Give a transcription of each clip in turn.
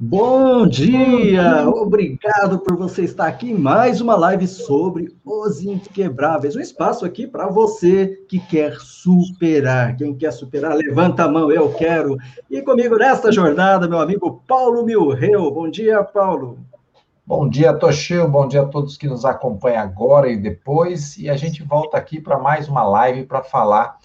Bom dia! Obrigado por você estar aqui em mais uma live sobre os inquebráveis. Um espaço aqui para você que quer superar. Quem quer superar, levanta a mão, eu quero. E comigo nesta jornada, meu amigo Paulo Milreu. Bom dia, Paulo. Bom dia, Toshio. Bom dia a todos que nos acompanham agora e depois. E a gente volta aqui para mais uma live para falar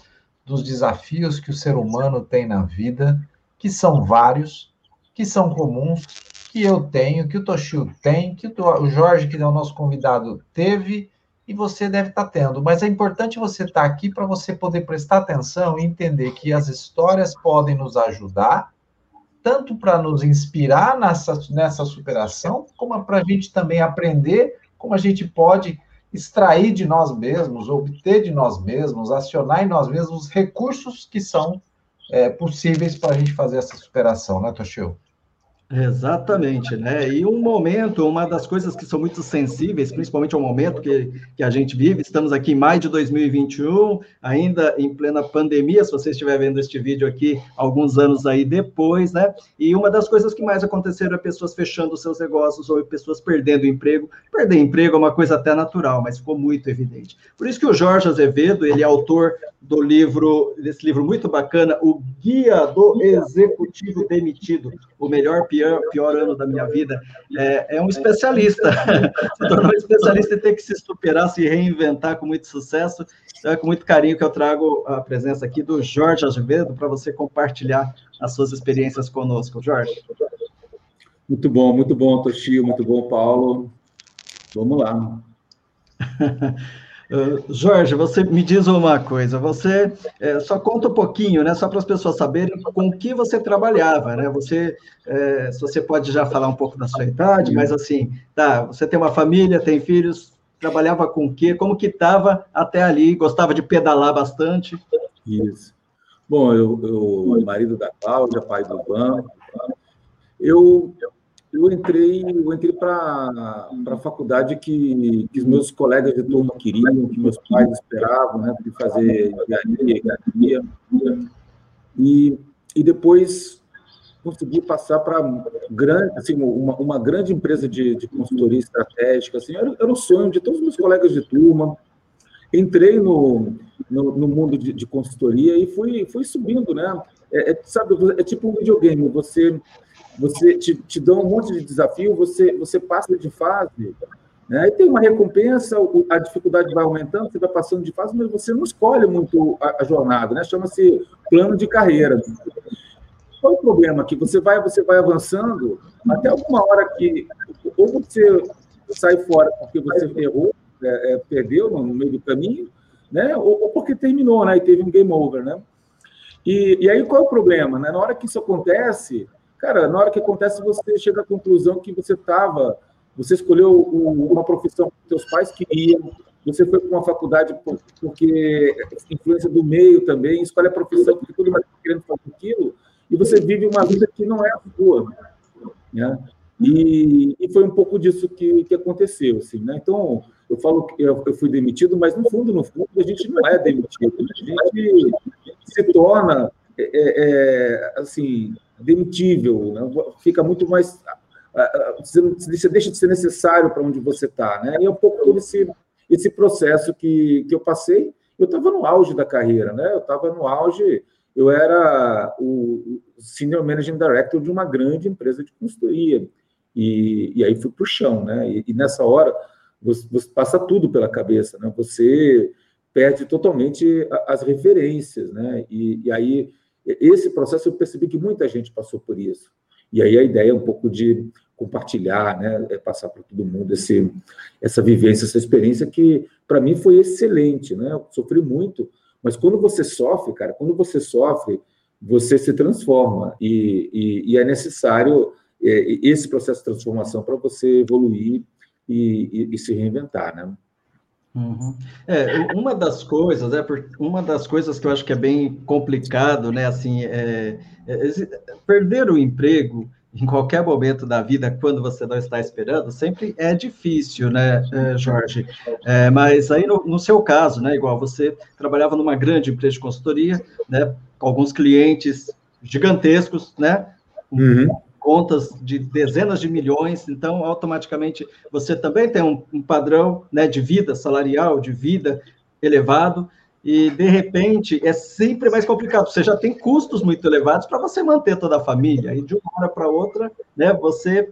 dos desafios que o ser humano tem na vida, que são vários que são comuns, que eu tenho, que o Toshio tem, que o Jorge, que é o nosso convidado, teve e você deve estar tendo. Mas é importante você estar aqui para você poder prestar atenção e entender que as histórias podem nos ajudar, tanto para nos inspirar nessa, nessa superação, como para a gente também aprender como a gente pode extrair de nós mesmos, obter de nós mesmos, acionar em nós mesmos os recursos que são é, possíveis para a gente fazer essa superação, né, Toshio? Exatamente, né? E um momento, uma das coisas que são muito sensíveis, principalmente ao momento que, que a gente vive, estamos aqui em maio de 2021, ainda em plena pandemia, se você estiver vendo este vídeo aqui alguns anos aí depois, né? E uma das coisas que mais aconteceram é pessoas fechando seus negócios ou pessoas perdendo emprego. Perder emprego é uma coisa até natural, mas ficou muito evidente. Por isso que o Jorge Azevedo, ele é autor do livro, desse livro muito bacana, O Guia do Executivo Demitido, o melhor pior, pior ano da minha vida. É, é um especialista, se tornou um especialista em ter que se superar, se reinventar com muito sucesso. Então é com muito carinho que eu trago a presença aqui do Jorge Azevedo para você compartilhar as suas experiências conosco. Jorge. Muito bom, muito bom, Toshio, muito bom, Paulo. Vamos lá. Jorge, você me diz uma coisa, você é, só conta um pouquinho, né, só para as pessoas saberem com o que você trabalhava, né, você, é, se você pode já falar um pouco da sua idade, mas assim, tá, você tem uma família, tem filhos, trabalhava com o quê, como que estava até ali, gostava de pedalar bastante? Isso. Bom, eu, eu marido da Cláudia, pai do Ivan, eu eu entrei, eu entrei para a faculdade que, que os meus colegas de turma queriam, que meus pais esperavam, né, de fazer engenharia, academia. E, e depois consegui passar para grande, assim, uma, uma grande empresa de, de consultoria estratégica. Assim, era, era o sonho de todos os meus colegas de turma. Entrei no, no, no mundo de, de, consultoria e fui, fui subindo, né? É, é, sabe, é tipo um videogame. Você você te, te dão um monte de desafio, você, você passa de fase, né? aí tem uma recompensa, a dificuldade vai aumentando, você vai passando de fase, mas você não escolhe muito a, a jornada, né? chama-se plano de carreira. Qual é o problema? Que você vai, você vai avançando, até alguma hora que ou você sai fora porque você errou, é, é, perdeu no meio do caminho, né? Ou, ou, porque terminou, né? E teve um game over, né? E, e aí qual é o problema? Né? Na hora que isso acontece, Cara, na hora que acontece, você chega à conclusão que você estava, você escolheu uma profissão que seus pais queriam, você foi para uma faculdade porque influência do meio também, escolhe a profissão porque todo mundo está querendo fazer aquilo, e você vive uma vida que não é a sua. Né? E, e, foi um pouco disso que, que aconteceu. Assim, né? Então, eu falo que eu, eu, fui demitido, mas no fundo, no fundo, a gente não é demitido. A gente se torna, é, é, assim, demitível, né? fica muito mais. Você deixa de ser necessário para onde você está. Né? E é um pouco todo esse, esse processo que, que eu passei. Eu estava no auge da carreira, né? eu estava no auge, eu era o Senior Managing Director de uma grande empresa de consultoria. E, e aí fui para o chão. Né? E, e nessa hora, você, você, passa tudo pela cabeça. Né? Você perde totalmente as referências. Né? E, e aí esse processo eu percebi que muita gente passou por isso. E aí a ideia é um pouco de compartilhar, né, é passar para todo mundo esse, essa vivência, essa experiência que para mim foi excelente, né? Eu sofri muito, mas quando você sofre, cara, quando você sofre, você se transforma e, e, e é necessário é, esse processo de transformação para você evoluir e, e, se reinventar, né? Uhum. É, uma das coisas, é, uma das coisas que eu acho que é bem complicado, né, assim, é, é, perder o emprego em qualquer momento da vida, quando você não está esperando, sempre é difícil, né, eh, Jorge? É, mas aí, no, no, seu caso, né, igual você trabalhava numa grande empresa de consultoria, né, com alguns clientes gigantescos, né, uhum. Contas de dezenas de milhões, então, automaticamente, você também tem um, um padrão, né, de vida salarial, de vida elevado, e de repente é sempre mais complicado. Você já tem custos muito elevados para você manter toda a família, e de uma hora para outra, né, você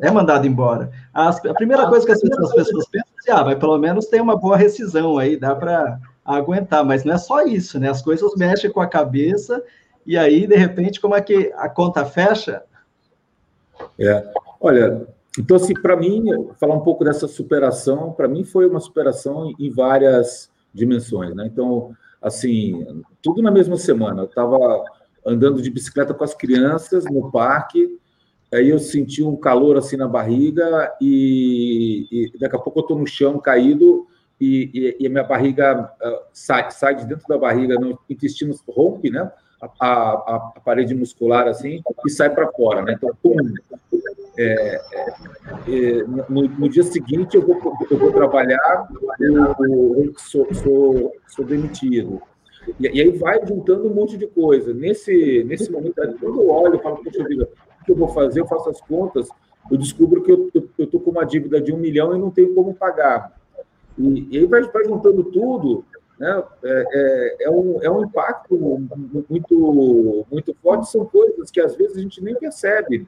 é mandado embora. As, a primeira coisa que as pessoas, as pessoas pensam é, ah, mas pelo menos tem uma boa rescisão aí, dá para aguentar, mas não é só isso, né? As coisas mexem com a cabeça, e aí, de repente, como é que a conta fecha? É, olha, então, assim, para mim, falar um pouco dessa superação, para mim foi uma superação em várias dimensões, né? Então, assim, tudo na mesma semana. Eu estava andando de bicicleta com as crianças no parque, aí eu senti um calor assim na barriga e, e daqui a pouco eu estou no chão caído e, e, e, a minha barriga uh, sai, sai de dentro da barriga, no intestino rompe, né? A, a, a parede muscular assim e sai para fora, né? Então, pum, é, é, é, no, no, dia seguinte eu vou, eu vou trabalhar, eu, eu sou, sou, sou, demitido. E, e, aí vai juntando um monte de coisa. Nesse, nesse momento, quando eu olho e falo, poxa vida, o que eu vou fazer? Eu faço as contas, eu descubro que eu estou com uma dívida de um milhão e não tenho como pagar. E, e aí vai, vai juntando tudo, né? É, é, é, um, é um impacto muito, muito forte, são coisas que às vezes a gente nem percebe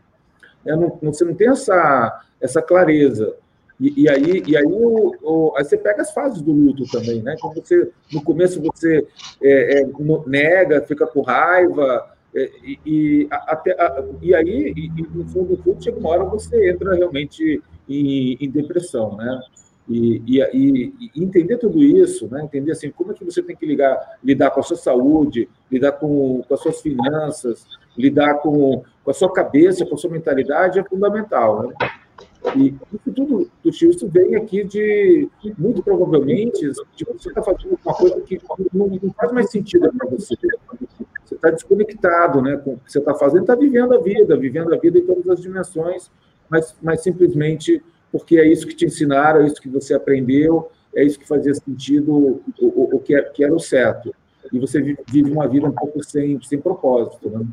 né? não, você não tem essa, essa clareza. E, e, aí, e aí, o, o, aí você pega as fases do luto também, né? Então você, no começo você é, é, nega, fica com raiva, é, e, e, até, a, e aí, e, no fundo do fundo, chega uma hora você entra realmente em, em depressão, né? E, e, e, entender tudo isso, né? entender assim, como é que você tem que ligar, lidar com a sua saúde, lidar com, com as suas finanças, lidar com, com a sua cabeça, com a sua mentalidade é fundamental. Né? E isso tudo, Tuxi, isso vem aqui de, muito provavelmente, de você está fazendo uma coisa que não, não faz mais sentido para você. Você está desconectado né, com o que você está fazendo, está vivendo a vida, vivendo a vida em todas as dimensões, mas, mas simplesmente porque é isso que te ensinaram, é isso que você aprendeu, é isso que fazia sentido, o, o, o que, era, que, era, o certo. E você vive uma vida um pouco sem, sem propósito. Né?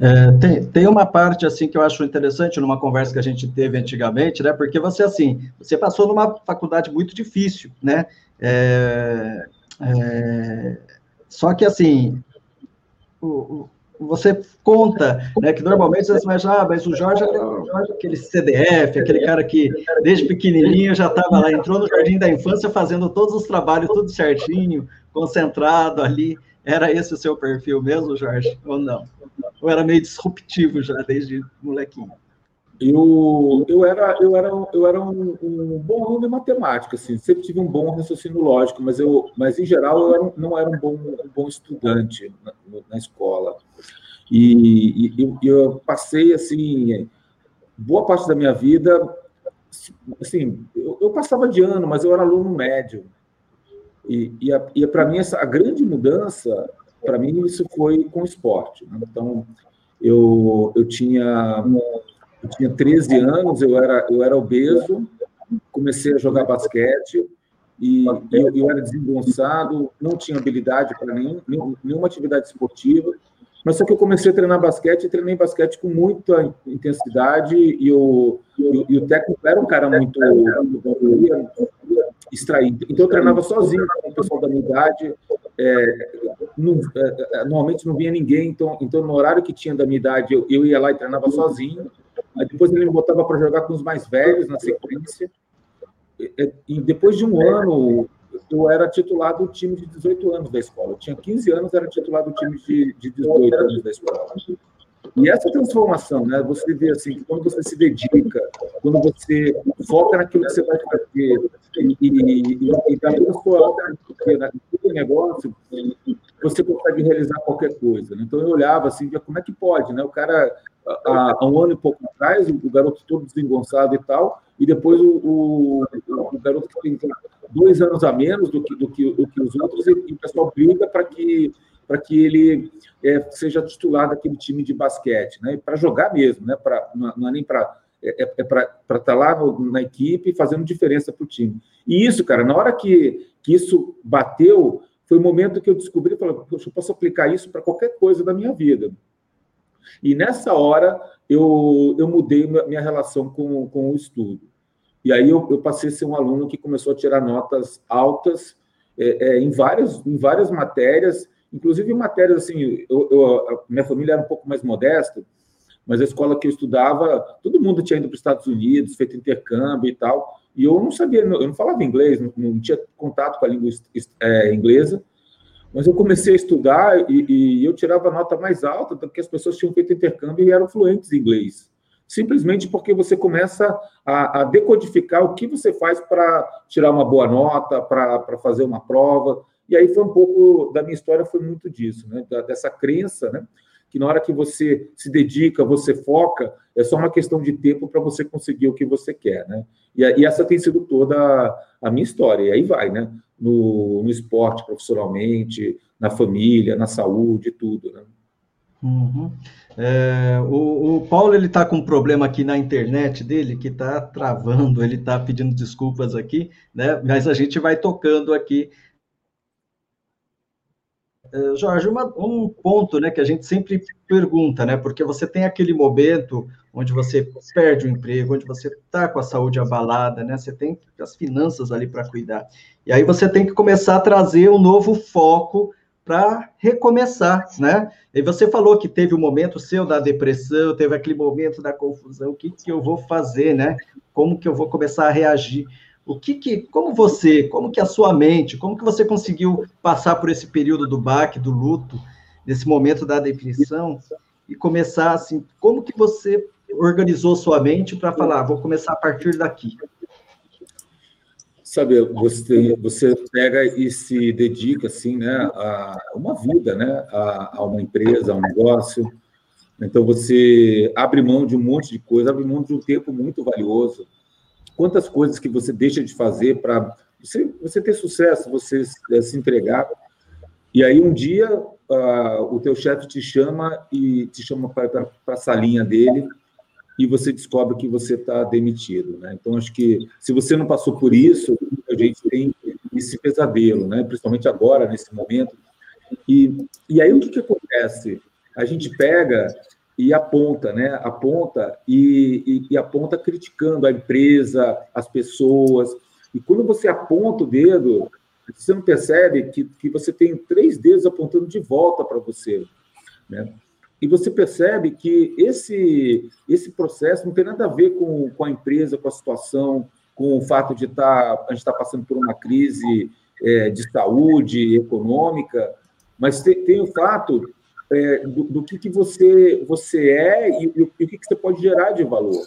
É, tem, tem uma parte assim que eu acho interessante numa conversa que a gente teve antigamente, né? Porque você assim, você passou numa faculdade muito difícil, né? É, é, só que assim, o, você conta, né, que normalmente você imagina, ah, mas o Jorge era aquele CDF, aquele cara que desde pequenininho já estava lá, entrou no jardim da infância fazendo todos os trabalhos tudo certinho, concentrado ali. Era esse o seu perfil mesmo, Jorge, ou não? Ou era meio disruptivo já desde molequinho? Eu, eu era, eu era, eu era um, um bom aluno em matemática, assim, sempre tive um bom raciocínio lógico, mas, eu, mas em geral eu era, não era um bom, um bom estudante na, na escola. E, e eu, eu, passei, assim, boa parte da minha vida, assim, eu, eu, passava de ano, mas eu era aluno médio. E, e, e para mim, essa, a grande mudança, para mim, isso foi com o esporte. Né? Então, eu, eu tinha eu tinha 13 anos, eu era, eu era obeso, comecei a jogar basquete e eu, eu era desengonçado, não tinha habilidade para nenhum, nenhuma atividade esportiva, mas só que eu comecei a treinar basquete e treinei basquete com muita intensidade e o, e, e o técnico era um cara muito, muito. Então eu treinava sozinho com o pessoal da minha idade, é, não, é, é, normalmente não vinha ninguém, então, então no horário que tinha da minha idade eu, eu ia lá e treinava sozinho. Aí depois ele me botava para jogar com os mais velhos na sequência. E, depois de um ano, eu era titular do time de 18 anos da escola. Eu tinha 15 anos, era titular do time de, de 18 anos da escola. E essa transformação, né? Você vê assim, quando você se dedica, quando você foca naquilo que você vai fazer e, e, e, dá toda a sua todo negócio, você consegue realizar qualquer coisa. Né? Então eu olhava assim, como é que pode, né? O cara há, um ano e pouco atrás, o garoto todo desengonçado e tal, e depois o, o, o garoto que tem dois anos a menos do que, do que, do que os outros, e, e o pessoal briga para que para que ele é, seja titular daquele time de basquete, né? Para jogar mesmo, né? Pra, não, não é nem para é, é, é para estar tá lá no, na equipe fazendo diferença para o time. E isso, cara, na hora que, que isso bateu, foi o momento que eu descobri, falei, poxa, eu posso aplicar isso para qualquer coisa da minha vida. E nessa hora eu, eu mudei minha relação com, com o estudo. E aí eu, eu passei a ser um aluno que começou a tirar notas altas é, é, em, várias, em várias matérias, inclusive matérias assim, eu, eu, minha família era um pouco mais modesta, mas a escola que eu estudava, todo mundo tinha ido para os Estados Unidos, feito intercâmbio e tal, e eu não sabia, eu não falava inglês, não, não tinha contato com a língua é, inglesa, mas eu comecei a estudar e, e, eu tirava nota mais alta do que as pessoas tinham feito intercâmbio e eram fluentes em inglês. Simplesmente porque você começa a, a decodificar o que você faz para tirar uma boa nota, para fazer uma prova. E aí foi um pouco da minha história, foi muito disso, né? dessa crença, né? que na hora que você se dedica, você foca, é só uma questão de tempo para você conseguir o que você quer, né? E, e, essa tem sido toda a minha história. E aí vai, né? No, no esporte, profissionalmente, na família, na saúde, tudo, né? Uhum. É, o, o, Paulo ele está com um problema aqui na internet dele que está travando, ele está pedindo desculpas aqui, né? Mas a gente vai tocando aqui Jorge, uma, um ponto né, que a gente sempre pergunta, né? Porque você tem aquele momento onde você perde o emprego, onde você está com a saúde abalada, né? Você tem as finanças ali para cuidar. E aí você tem que começar a trazer um novo foco para recomeçar, né? E você falou que teve o um momento seu da depressão, teve aquele momento da confusão, o que, que eu vou fazer, né? Como que eu vou começar a reagir? O que, que como você, como que a sua mente, como que você conseguiu passar por esse período do baque, do luto, desse momento da depressão e começar assim, como que você organizou sua mente para falar, vou começar a partir daqui? Sabe, você, você pega e se dedica assim, né, a uma vida, né, a, a uma emesa, a um negócio. Então você abre mão de um monte de coisa, abre mão de um tempo muito valioso quantas coisas que você deixa de fazer para você, você ter sucesso, você é, se entregar. E aí um dia uh, o teu chefe te chama e te chama para a salinha dele e você descobre que você está demitido. Né? Então, acho que se você não passou por isso, a gente tem esse pesadelo, né? principalmente agora, nesse momento. E, e aí o que, que acontece? A gente pega e aponta, né? Aponta e, e, e, aponta criticando a empresa, as pessoas. E quando você aponta o dedo, você não percebe que, que você tem três dedos apontando de volta para você, né? E você percebe que esse, esse processo não tem nada a ver com, com a empresa, com a situação, com o fato de estar, tá, a gente estar tá passando por uma crise é, de saúde econômica, mas tem, tem o fato é, do, do, que, que você, você é e, e, o que, que você pode gerar de valor.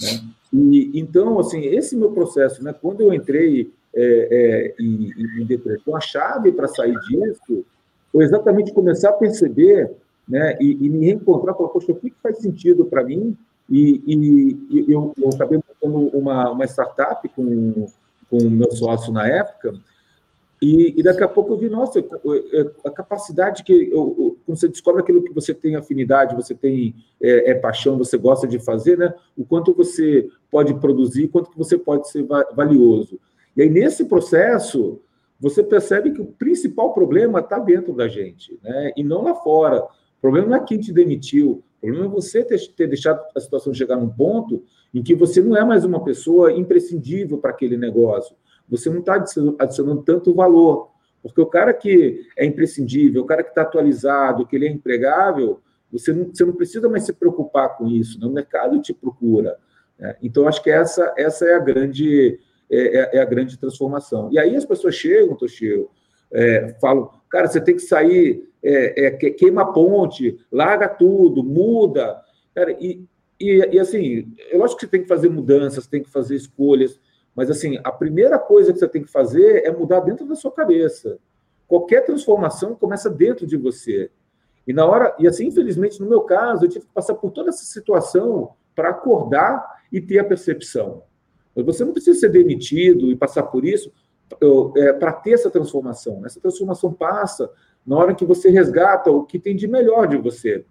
Né? E, então, assim, esse meu processo, né, quando eu entrei é, é, em, em, depressão, a chave para sair disso foi exatamente começar a perceber né, e, e me reencontrar, falar, poxa, o que, que faz sentido para mim? E, e eu, eu, acabei montando uma, uma startup com, com o meu sócio na época, e, e, daqui a pouco eu vi, nossa, a capacidade que quando você descobre aquilo que você tem afinidade, você tem é, é, paixão, você gosta de fazer, né? O quanto você pode produzir, quanto que você pode ser valioso. E aí nesse processo você percebe que o principal problema está dentro da gente, né? E não lá fora. O problema não é quem te demitiu. O problema é você ter, ter deixado a situação chegar num ponto em que você não é mais uma pessoa imprescindível para aquele negócio você não está adicionando tanto valor. Porque o cara que é imprescindível, o cara que está atualizado, que ele é empregável, você não, você não precisa mais se preocupar com isso, né? o mercado te procura. Né? Então, acho que essa, essa é, a grande, é, é, é a grande transformação. E aí as pessoas chegam, Toshio, é, falam, cara, você tem que sair, é, é, queima a ponte, larga tudo, muda. Cara, e, e, e assim, eu acho que você tem que fazer mudanças, tem que fazer escolhas, mas, assim, a primeira coisa que você tem que fazer é mudar dentro da sua cabeça. Qualquer transformação começa dentro de você. E na hora, e assim, infelizmente, no meu caso, eu tive que passar por toda essa situação para acordar e ter a percepção. Você não precisa ser demitido e passar por isso é, para ter essa transformação. Essa transformação passa na hora que você resgata o que tem de melhor de você.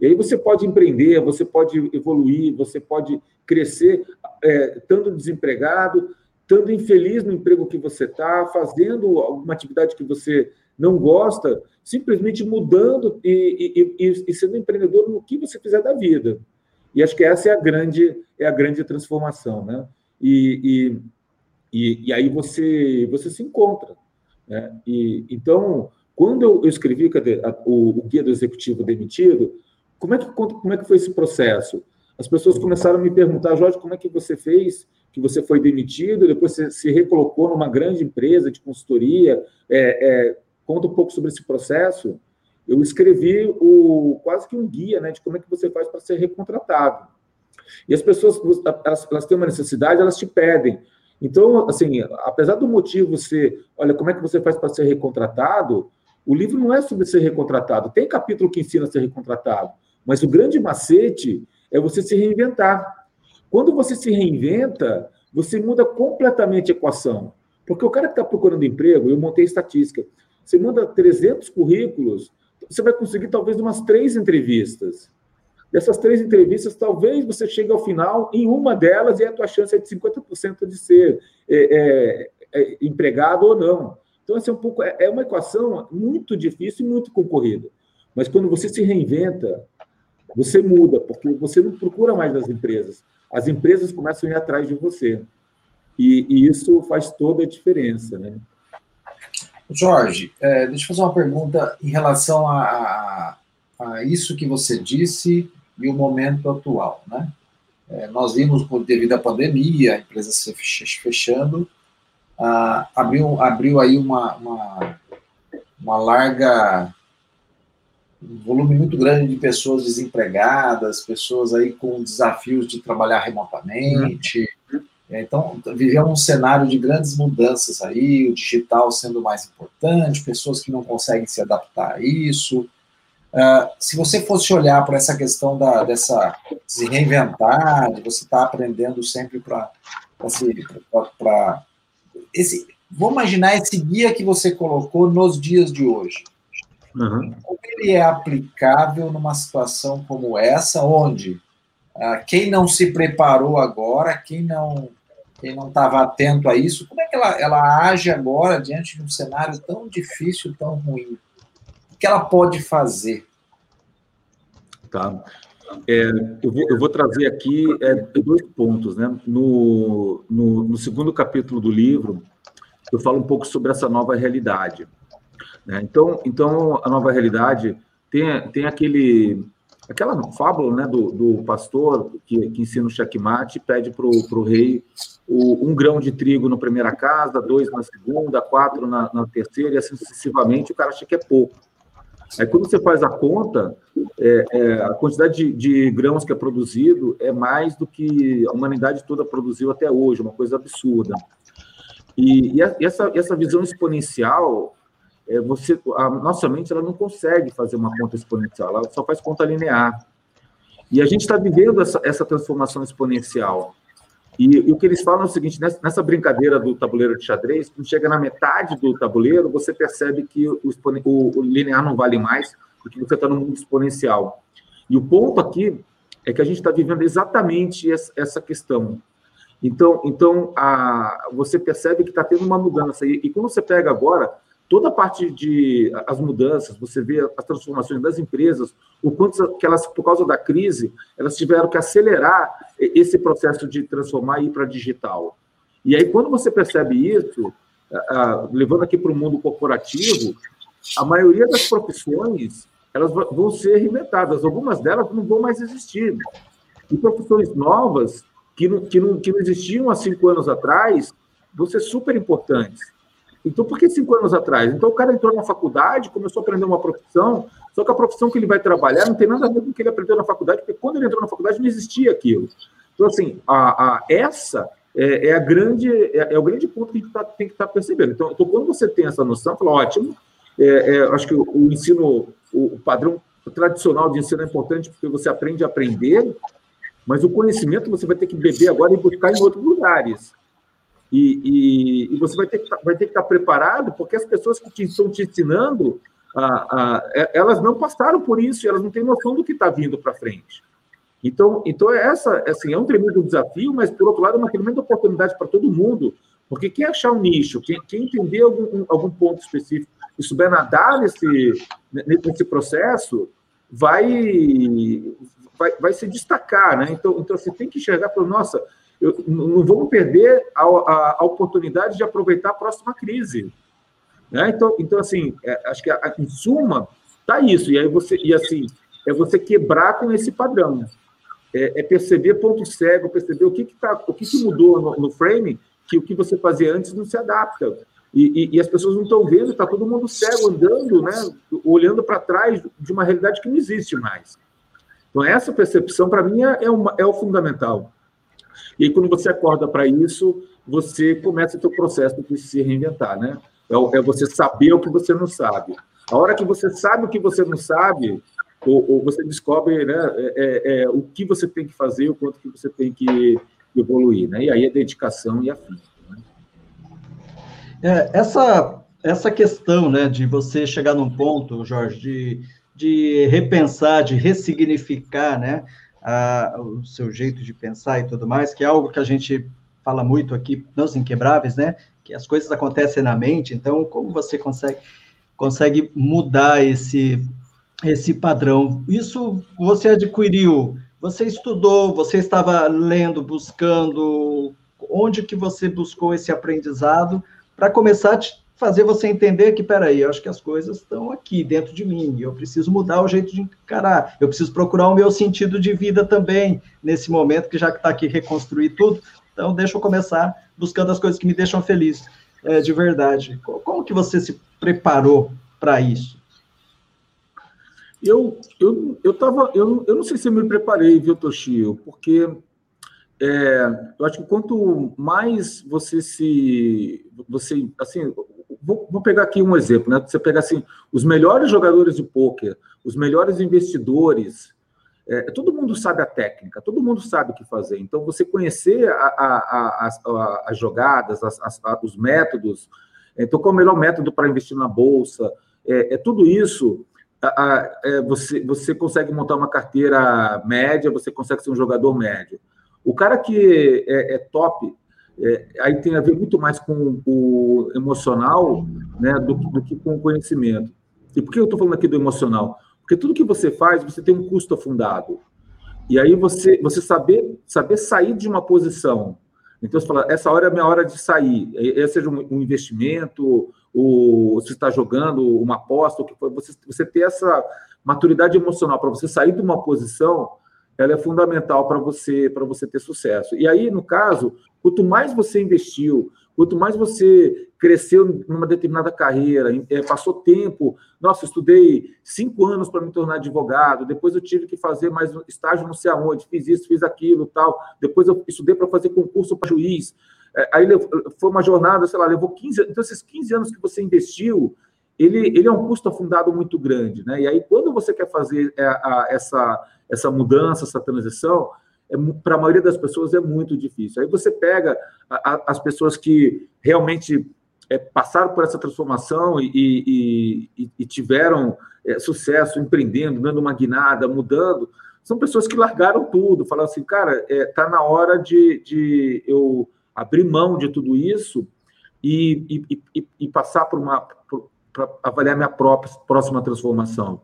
E aí você pode empreender, você pode evoluir, você pode crescer, é, estando desempregado, estando infeliz no emprego que você está, fazendo alguma atividade que você não gosta, simplesmente mudando e, e, e, e, sendo empreendedor no que você fizer da vida. E acho que essa é a grande, é a grande transformação, né? E, e, aí você, você se encontra. Né? E, então, quando eu, escrevi o, o, Guia do Executivo Demitido, como é, que, como é que foi esse processo? As pessoas começaram a me perguntar, Jorge, como é que você fez que você foi demitido, depois você se recolocou numa grande empresa de consultoria, é, é, conta um pouco sobre esse processo. Eu escrevi o, quase que um guia né, de como é que você faz para ser recontratado. E as pessoas, elas, elas têm uma necessidade, elas te pedem. Então, assim, apesar do motivo ser, olha, como é que você faz para ser recontratado, o livro não é sobre ser recontratado. Tem capítulo que ensina a ser recontratado, mas o grande macete é você se reinventar. Quando você se reinventa, você muda completamente a equação. Porque o cara que está procurando emprego, eu montei estatística, você manda 300 currículos, você vai conseguir talvez umas três entrevistas. Dessas três entrevistas, talvez você chegue ao final em uma delas e a tua chance é de 50% de ser é, é, é, empregado ou não. Então, essa é, um pouco, é, é uma equação muito difícil e muito concorrida. Mas quando você se reinventa, você muda, porque você não procura mais das empresas. As empresas começam a ir atrás de você. E, e isso faz toda a diferença, né? Jorge, é, deixa eu fazer uma pergunta em relação a, a isso que você disse e o momento atual, né? É, nós vimos, devido à pandemia, a empresa se fechando, ah, abriu, abriu aí uma, uma, uma larga, um volume muito grande de pessoas desempregadas, pessoas aí com desafios de trabalhar remotamente. Uhum. Então, vivemos um cenário de grandes mudanças aí, o digital sendo mais importante, pessoas que não conseguem se adaptar a isso, Uh, se você fosse olhar para essa questão da, dessa se reinventar, de você estar tá aprendendo sempre para esse, vou imaginar esse guia que você colocou nos dias de hoje. Uhum. Como ele é aplicável numa situação como essa, onde uh, quem não se preparou agora, quem não quem não estava atento a isso, como é que ela, ela age agora diante de um cenário tão difícil, tão ruim? que ela pode fazer? Tá. É, eu, vou, eu, vou, trazer aqui é, dois pontos. Né? No, no, no, segundo capítulo do livro, eu falo um pouco sobre essa nova realidade. Né? Então, então, a nova realidade tem, tem aquele, aquela fábula né, do, do pastor que, que ensina o checkmate, pede para o rei o, um grão de trigo na primeira casa, dois na segunda, quatro na, na terceira, e assim sucessivamente, o cara acha que é pouco. Aí quando você faz a conta, é, é, a quantidade de, de, grãos que é produzido é mais do que a humanidade toda produziu até hoje, uma coisa absurda. E, e, essa, essa visão exponencial, é, você, a nossa mente ela não consegue fazer uma conta exponencial, ela só faz conta linear. E a gente está vivendo essa, essa transformação exponencial. E, e, o que eles falam é o seguinte: nessa, brincadeira do tabuleiro de xadrez, quando chega na metade do tabuleiro, você percebe que o, o, o linear não vale mais, porque você está no mundo exponencial. E o ponto aqui é que a gente está vivendo exatamente essa, essa questão. Então, então a, você percebe que está tendo uma mudança. E, e quando você pega agora toda a parte de as mudanças, você vê as transformações das empresas, o quanto que elas, por causa da crise, elas tiveram que acelerar esse processo de transformar e ir para digital. E aí, quando você percebe isso, levando aqui para o mundo corporativo, a maioria das profissões elas vão ser reinventadas, algumas delas não vão mais existir. E profissões novas, que não, que não, que não existiam há cinco anos atrás, vão ser super importantes. Então, por que cinco anos atrás? Então, o cara entrou na faculdade, começou a aprender uma profissão, só que a profissão que ele vai trabalhar não tem nada a ver com o que ele aprendeu na faculdade, porque quando ele entrou na faculdade não existia aquilo. Então, assim, a, a essa é, é, a grande, é, é, o grande ponto que a gente tá, tem que estar tá percebendo. Então, então, quando você tem essa noção, fala, ótimo, é, é acho que o, o ensino, o, o padrão tradicional de ensino é importante porque você aprende a aprender, mas o conhecimento você vai ter que beber agora e buscar em outros lugares. E, e, e, você vai ter, que, vai ter que estar preparado, porque as pessoas que te, estão te ensinando é, elas não passaram por isso, elas não têm noção do que está vindo para frente. Então, então é essa, assim, é um tremendo desafio, mas por outro lado é uma tremenda oportunidade para todo mundo, porque quem achar um nicho, quem, quem entender algum, algum ponto específico e souber nadar nesse, nesse processo, vai, vai, vai se destacar, né? Então, então você tem que enxergar para nossa, eu, não vamos perder a, a, a, oportunidade de aproveitar a próxima crise. Né? Então, então, assim, é, acho que a, em suma, tá isso. E aí você, e assim, é você quebrar com esse padrão. É, é perceber ponto cego, perceber o que, que, tá, o que, que mudou no, no frame, que o que você fazia antes não se adapta. E, e, e as pessoas não estão vendo, está todo mundo cego, andando, né, olhando para trás de uma realidade que não existe mais. Então, essa percepção, para mim, é, é, uma, é o fundamental. E aí, quando você acorda para isso, você começa o seu processo de se reinventar, né? É, é, você saber o que você não sabe. A hora que você sabe o que você não sabe, ou, ou você descobre né, é, é, é o que você tem que fazer, o quanto que você tem que evoluir, né? E aí é dedicação e afim. Né? É, essa, essa questão, né, de você chegar num ponto, Jorge, de, de repensar, de ressignificar, né, o seu jeito de pensar e tudo mais, que é algo que a gente fala muito aqui nos Inquebráveis, né? Que as coisas acontecem na mente, então como você consegue, consegue mudar esse, esse padrão? Isso você adquiriu, você estudou, você estava lendo, buscando, onde que você buscou esse aprendizado para começar a fazer você entender que, peraí, eu acho que as coisas estão aqui dentro de mim, eu preciso mudar o jeito de encarar, eu preciso procurar o meu sentido de vida também, nesse momento, que já está aqui reconstruir tudo, então deixa eu começar buscando as coisas que me deixam feliz, é, de verdade. Como que você se preparou para isso? Eu, eu, eu, tava, eu, eu não sei se eu me preparei, viu, Toshio, porque é, eu acho que quanto mais você se. Você, assim, vou, vou, pegar aqui um exemplo, né? Você pegar assim, os melhores jogadores de pôquer, os melhores investidores, é, todo mundo sabe a técnica, todo mundo sabe o que fazer. Então, você conhecer a, a, a, as jogadas, as, os métodos, então, qual é o melhor método para investir na bolsa? É, é tudo isso. É, você, você consegue montar uma carteira média, você consegue ser um jogador médio. O cara que é, é top é, aí tem a ver muito mais com o emocional né, do, do que com o conhecimento. E por que eu estou falando aqui do emocional? Porque tudo que você faz, você tem um custo afundado. E aí você, você saber, saber sair de uma posição. Então, você fala, essa hora é a minha hora de sair. Esse seja um, um investimento, ou você está jogando uma aposta, o que for, você, você ter essa maturidade emocional para você sair de uma posição ela é fundamental para você para você ter sucesso. E aí, no caso, quanto mais você investiu, quanto mais você cresceu numa determinada carreira, é, passou tempo, nossa, estudei cinco anos para me tornar advogado, depois eu tive que fazer mais um estágio não sei aonde, fiz isso, fiz aquilo, tal, depois eu estudei para fazer concurso para juiz, é, aí foi uma jornada, sei lá, levou 15 anos, então esses 15 anos que você investiu, ele, ele é um custo afundado muito grande, né? E aí, quando você quer fazer é, a, essa essa mudança, essa transição, é, para a maioria das pessoas é muito difícil. Aí você pega a, a, as pessoas que realmente é, passaram por essa transformação e, e, e, e tiveram é, sucesso empreendendo, dando uma guinada, mudando, são pessoas que largaram tudo, falaram assim, cara, está é, na hora de, de eu abrir mão de tudo isso e, e passar por uma para avaliar minha própria próxima transformação.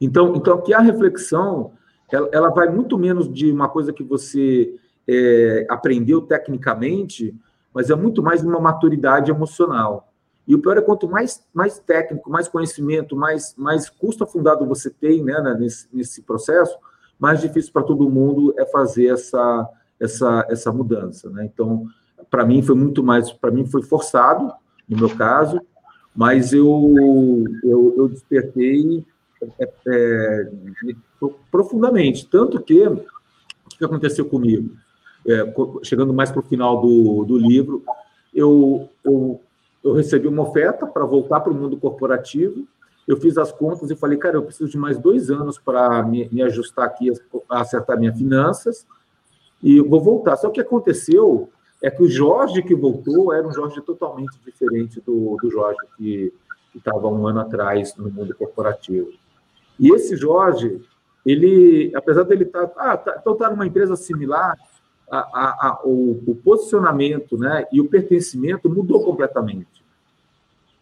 Então, então aqui a reflexão ela, ela vai muito menos de uma coisa que você é, aprendeu tecnicamente, mas é muito mais uma maturidade emocional. E o pior é quanto mais, mais técnico, mais conhecimento, mais, mais custo afundado você tem né, nesse, nesse processo, mais difícil para todo mundo é fazer essa, essa, essa mudança. Né? Então, para mim foi muito mais, para mim foi forçado, no meu caso, mas eu, eu, eu despertei é, é, profundamente. Tanto que, o que aconteceu comigo? É, chegando mais para o final do, do livro, eu, eu, eu recebi uma oferta para voltar para o mundo corporativo. Eu fiz as contas e falei, cara, eu preciso de mais dois anos para me, me, ajustar aqui, acertar minhas finanças, e vou voltar. Só que aconteceu é que o Jorge que voltou era um Jorge totalmente diferente do, do Jorge que estava um ano atrás no mundo corporativo. E esse Jorge, ele, apesar dele estar, tá, ah, tá, então está numa empresa similar, a, a, a, o, o, posicionamento, né, e o pertencimento mudou completamente.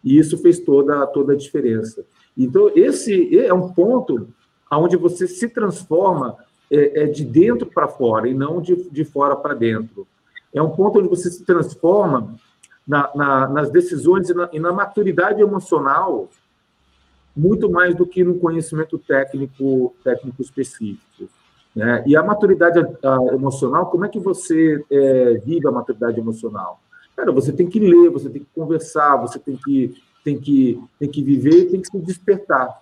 E isso fez toda toda a diferença. Então esse é um ponto aonde você se transforma é, é de dentro para fora e não de, de fora para dentro. É um ponto onde você se transforma na, na, nas decisões e na, e na, maturidade emocional muito mais do que no conhecimento técnico técnico específico. Né? E a maturidade a, emocional, como é que você é, vive a maturidade emocional? Cara, você tem que ler, você tem que conversar, você tem que, tem que, tem que viver e tem que se despertar.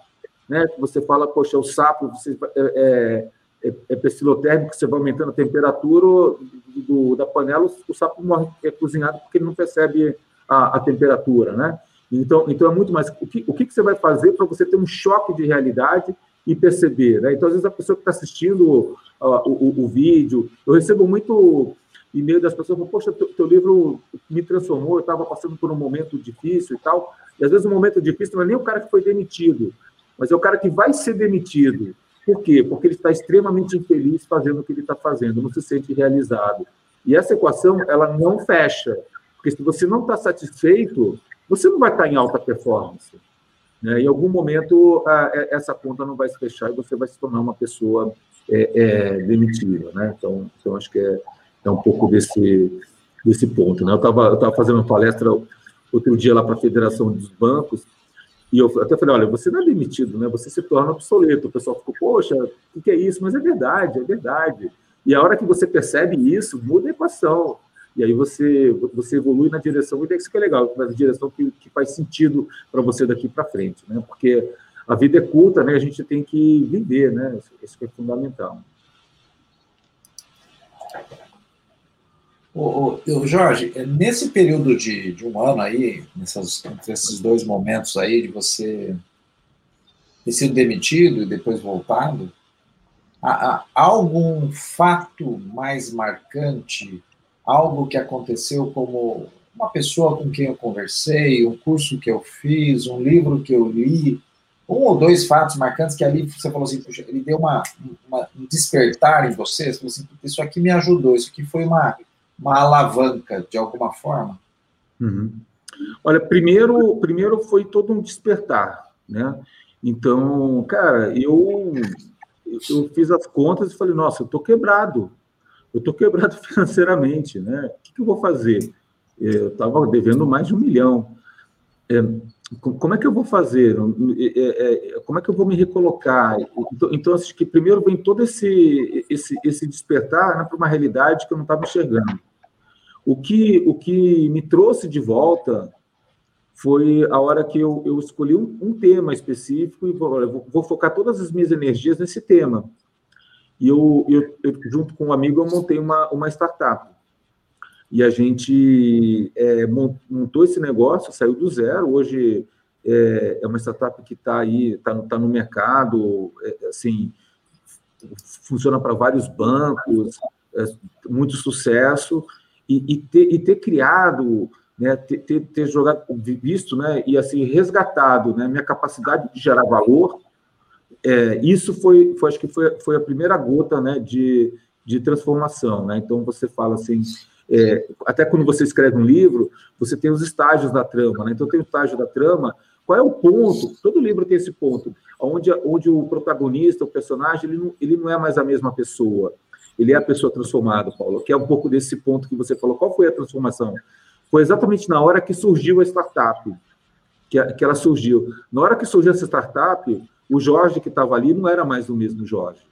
Né? Você fala, poxa, o sapo, você, é, é é, é pestilotérmico, você vai aumentando a temperatura do, da panela, o sapo morre é cozinhado porque ele não percebe a, a temperatura, né? Então, então é muito mais. O que, o que você vai fazer para você ter um choque de realidade e perceber, né? Então, às vezes, a pessoa que está assistindo uh, o, o, vídeo, eu recebo muito e-mail das pessoas, poxa, teu, teu livro me transformou, eu estava passando por um momento difícil e tal. E às vezes o um momento difícil não é nem o cara que foi demitido, mas é o cara que vai ser demitido. Por quê? Porque ele está extremamente infeliz fazendo o que ele está fazendo, não se sente realizado. E essa equação, ela não fecha. Porque se você não está satisfeito, você não vai estar em alta performance. Né? Em algum momento, a, é, essa conta não vai se fechar e você vai se tornar uma pessoa é, é, demitida. Né? Então, então, acho que é, é um pouco desse, desse ponto. Né? Eu estava eu tava fazendo uma palestra outro dia lá para a Federação dos Bancos, e eu até falei, olha, você não é demitido, né? Você se torna obsoleto. O pessoal ficou, poxa, o que é isso? Mas é verdade, é verdade. E a hora que você percebe isso, muda a equação. E aí você, você evolui na direção, e isso que é legal, na direção que, que faz sentido para você daqui para frente, né? Porque a vida é curta, né? A gente tem que viver, né? Isso, isso é fundamental. O, o, Jorge, nesse período de, de um ano aí, nessas, entre esses dois momentos aí de você ter sido demitido e depois voltado, há, há algum fato mais marcante, algo que aconteceu como uma pessoa com quem eu conversei, um curso que eu fiz, um livro que eu li, um ou dois fatos marcantes que ali você falou assim, puxa, ele deu uma, uma um despertar em você, você falou assim, isso aqui me ajudou, isso aqui foi uma uma alavanca de alguma forma? Uhum. Olha, primeiro, primeiro foi todo um despertar, né? Então, cara, eu eu fiz as contas e falei, nossa, eu tô quebrado, eu tô quebrado financeiramente, né? O que, que eu vou fazer? Eu estava devendo mais de um milhão. É, como é que eu vou fazer? É, é, é, como é que eu vou me recolocar? Então, então acho que primeiro vem todo esse, esse, esse despertar né, para uma realidade que eu não estava enxergando. O que, o que me trouxe de volta foi a hora que eu, eu escolhi um, um tema específico e vou, vou, focar todas as minhas energias nesse tema. E eu, eu, eu, junto com um amigo, eu montei uma, uma startup. E a gente é, montou esse negócio, saiu do zero. Hoje é, é uma startup que está aí, está tá no mercado, é, assim, funciona para vários bancos, é, muito sucesso e, e, ter, e ter, criado, né, ter, ter, jogado, visto, né, e assim resgatado, né, minha capacidade de gerar valor, é, isso foi, foi, acho que foi, foi a primeira gota, né, de, de transformação, né. Então você fala assim, é, até quando você escreve um livro, você tem os estágios da trama, né. Então tem o estágio da trama. Qual é o ponto? Todo livro tem esse ponto, onde, onde o protagonista, o personagem, ele não, ele não é mais a mesma pessoa ele é a pessoa transformada, Paulo, que é um pouco desse ponto que você falou. Qual foi a transformação? Foi exatamente na hora que surgiu a startup, que, que ela surgiu. Na hora que surgiu essa startup, o Jorge que estava ali não era mais o mesmo Jorge.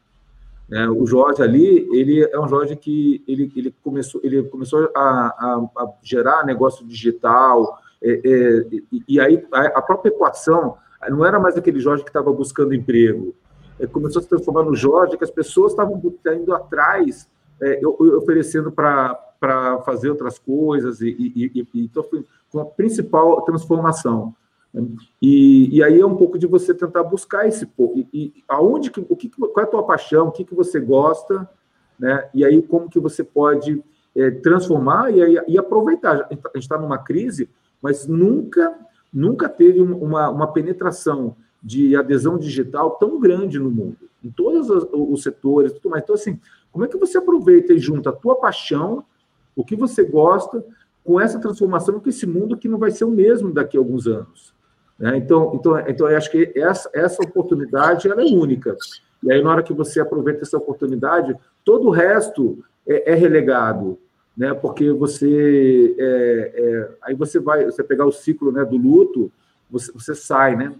É, o Jorge ali, ele é um Jorge que ele, ele começou, ele começou a, a, a gerar negócio digital, é, é, e, e, aí a, a própria equação não era mais aquele Jorge que estava buscando emprego, é, começou a se transformar no Jorge, que as pessoas estavam indo atrás, é, oferecendo para fazer outras coisas, e, e, e, então foi a principal transformação. E, e, aí é um pouco de você tentar buscar esse pouco. E, e aonde que, o que, qual é a tua paixão, o que, que você gosta, né? E aí como que você pode é, transformar e, e aproveitar. A gente está numa crise, mas nunca nunca teve uma, uma penetração de adesão digital tão grande no mundo, em todos os, os setores, tudo mais. Então, assim, como é que você aproveita e junta a tua paixão, o que você gosta, com essa transformação com esse mundo que não vai ser o mesmo daqui a alguns anos? Né? Então, então, então, eu acho que essa, essa oportunidade ela é única. E aí, na hora que você aproveita essa oportunidade, todo o resto é, é relegado, né? Porque você é, é, aí você vai, você pegar o ciclo né, do luto, você, você sai, né?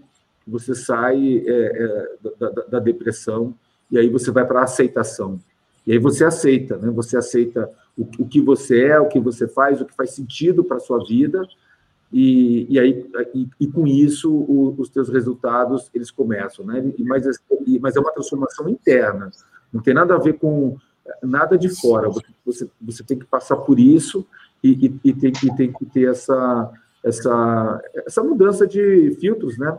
Você sai é, é, da, da, da, depressão e aí você vai para a aceitação. E aí você aceita, né? Você aceita o, o que você é, o que você faz, o que faz sentido para sua vida e, e aí e, e com isso o, os teus resultados eles começam, né? E, mas, mas é uma transformação interna, não tem nada a ver com nada de fora. Você, você, tem que passar por isso e, e, e, tem, tem que ter essa, essa, essa mudança de filtros, né?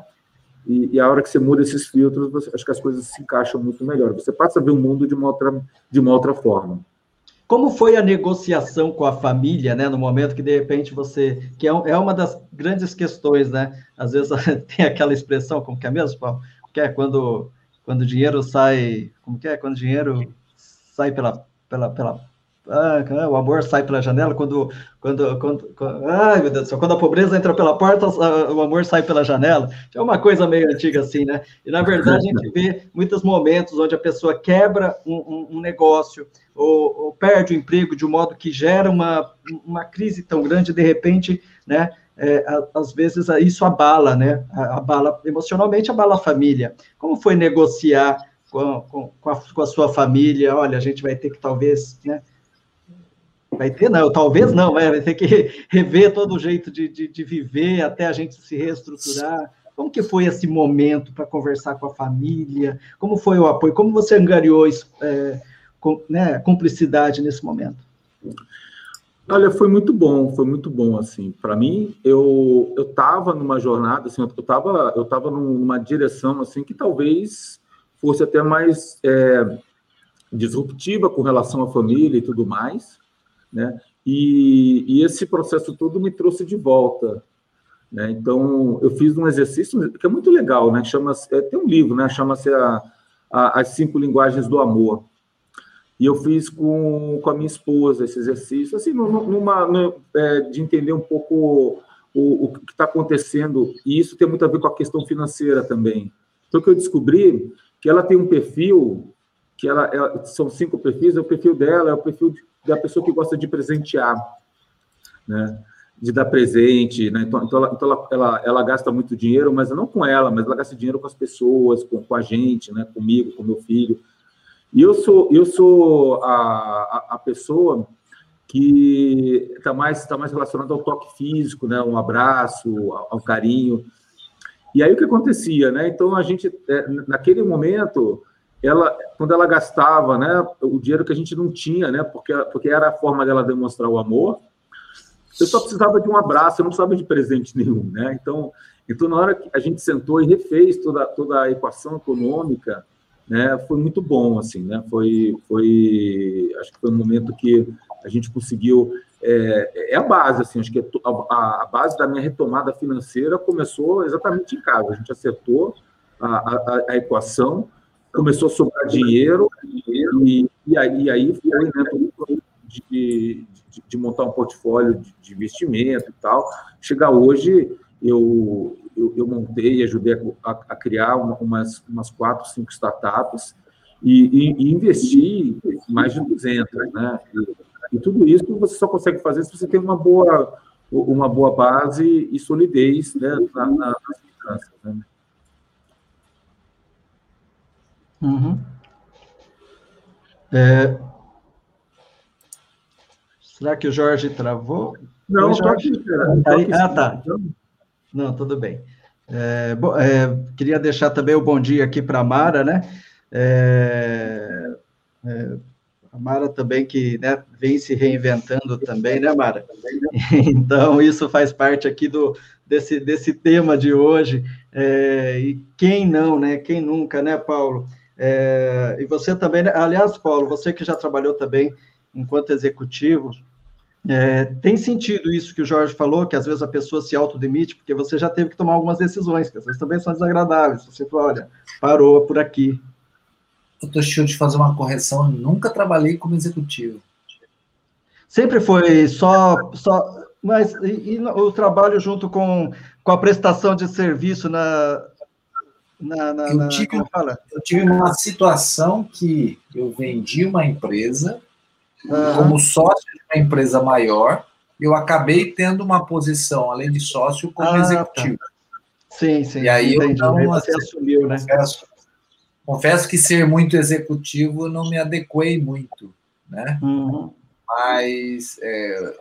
E, e, a hora que você muda esses filtros, você, acho que as coisas se encaixam muito melhor. Você passa a ver o mundo de uma outra, de uma outra forma. Como foi a negociação com a família, né, no momento que de repente você, que é, é uma das grandes questões, né? Às vezes tem aquela expressão, como que é mesmo, Paulo? Que é quando quando o dinheiro sai, como que é? Quando o dinheiro sai pela pela, pela ah, o amor sai pela janela quando, quando, quando, quando, ai meu Deus do céu, quando a pobreza entra pela porta, o amor sai pela janela. É uma coisa meio antiga assim, né? E na verdade a gente vê muitos momentos onde a pessoa quebra um, um, um negócio ou, ou, perde o emprego de um modo que gera uma, uma crise tão grande, de repente, né? É, às vezes isso abala, né? Abala emocionalmente, abala a família. Como foi negociar com, com, com, a, com a sua família? Olha, a gente vai ter que talvez, né? Vai ter, não, talvez não, vai ter que rever todo o jeito de, de, de viver até a gente se reestruturar. Como que foi esse momento para conversar com a família? Como foi o apoio? Como você angariou é, com, né, cumplicidade nesse momento? Olha, foi muito bom, foi muito bom, assim. Para mim, eu eu estava numa jornada, assim, eu estava eu tava numa direção, assim, que talvez fosse até mais é, disruptiva com relação à família e tudo mais, né? E, e, esse processo todo me trouxe de volta, né? Então eu fiz um exercício que é muito legal, né? Chama é, tem um livro, né? Chama-se as cinco linguagens do amor. E eu fiz com, com a minha esposa esse exercício, assim, numa, numa é, de entender um pouco o, o que está acontecendo. E isso tem muito a ver com a questão financeira também. Então, que eu descobri que ela tem um perfil, que ela, ela são cinco perfis, é o perfil dela, é o perfil da pessoa que gosta de presentear, né? de dar presente, né? Então, então, ela, então ela, ela, ela, gasta muito dinheiro, mas não com ela, mas ela gasta dinheiro com as pessoas, com, com a gente, né? Comigo, com meu filho. E eu sou, eu sou a, a, a pessoa que está mais, tá mais relacionada ao toque físico, né? Um abraço, ao, ao, carinho. E aí o que acontecia, né? Então a gente, é, naquele momento, ela, quando ela gastava, né, o dinheiro que a gente não tinha, né, porque, porque era a forma dela demonstrar o amor, eu só precisava de um abraço, eu não precisava de presente nenhum, né? Então, então na hora que a gente sentou e refez toda, toda a equação econômica, né, foi muito bom, assim, né? Foi, foi, acho que foi um momento que a gente conseguiu é, é a base, assim, acho que a, a base da minha retomada financeira começou exatamente em casa. A gente acertou a, a, a equação começou a sobrar dinheiro, e, e, aí, e aí foi né, de, de, de, montar um portfólio de, de, investimento e tal. Chegar hoje, eu, eu, eu montei e ajudei a, a criar uma, umas, umas quatro, cinco startups e, e, investi mais de 200, né? E, e tudo isso você só consegue fazer se você tem uma boa, uma boa base e solidez né, na, na, finanças, né? Uhum. É... Será que o Jorge travou? Não, Jorge. Aí, ah, tá. Não, tudo bem. É, é, queria deixar também o bom dia aqui para a Mara, né? É, é, a Mara também que né, vem se reinventando também, né, Mara? Então, isso faz parte aqui do, desse, desse tema de hoje. É, e quem não, né? Quem nunca, né, Paulo? É, e você também, né? aliás, Paulo, você que já trabalhou também enquanto executivo, É, tem sentido isso que o Jorge falou, que às vezes a pessoa se autodemite, porque você já teve que tomar algumas decisões, que às vezes também são desagradáveis. Você fala, olha, parou por aqui. Doutor Chiu, de fazer uma correção, eu nunca trabalhei como executivo. Sempre foi só, só mas e, e o trabalho junto com, com a prestação de serviço na, na, na, eu, tive, eu tive uma situação que eu vendi uma empresa uhum. como sócio de uma empresa maior, eu acabei tendo uma posição, além de sócio, como ah, executivo. Tá. Sim, sim. E aí entendi. eu não, você assim, assumiu, né? Confesso, confesso, que ser muito executivo não me adequei muito, né? Uhum. Mas é,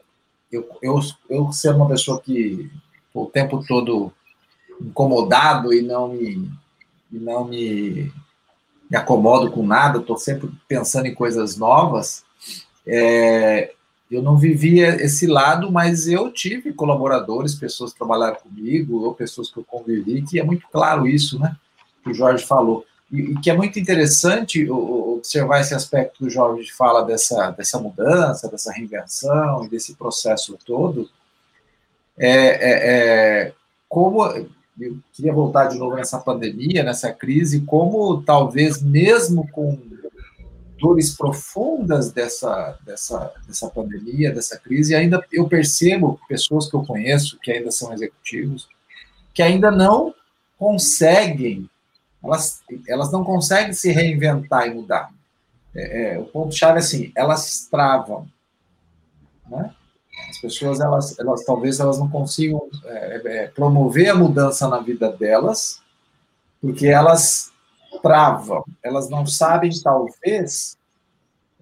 eu, eu, eu ser uma pessoa que o tempo todo incomodado e não me, e não me, me acomodo com nada, estou sempre pensando em coisas novas, é, eu não vivia esse lado, mas eu tive colaboradores, pessoas que trabalharam comigo, ou pessoas que eu convivi, que é muito claro isso, né? Que o Jorge falou. E, e que é muito interessante observar esse aspecto que o Jorge fala dessa, dessa mudança, dessa reinvenção desse processo todo. É, é, é, como eu queria voltar de novo nessa pandemia, nessa crise, como talvez mesmo com dores profundas dessa, dessa, dessa pandemia, dessa crise, ainda eu percebo pessoas que eu conheço, que ainda são executivos, que ainda não conseguem, elas, elas não conseguem se reinventar e mudar. É, é, o ponto-chave é assim, elas travam, né? As pessoas, elas, elas talvez elas não consigam é, é promover a mudança na vida delas, porque elas travam, elas não sabem, talvez,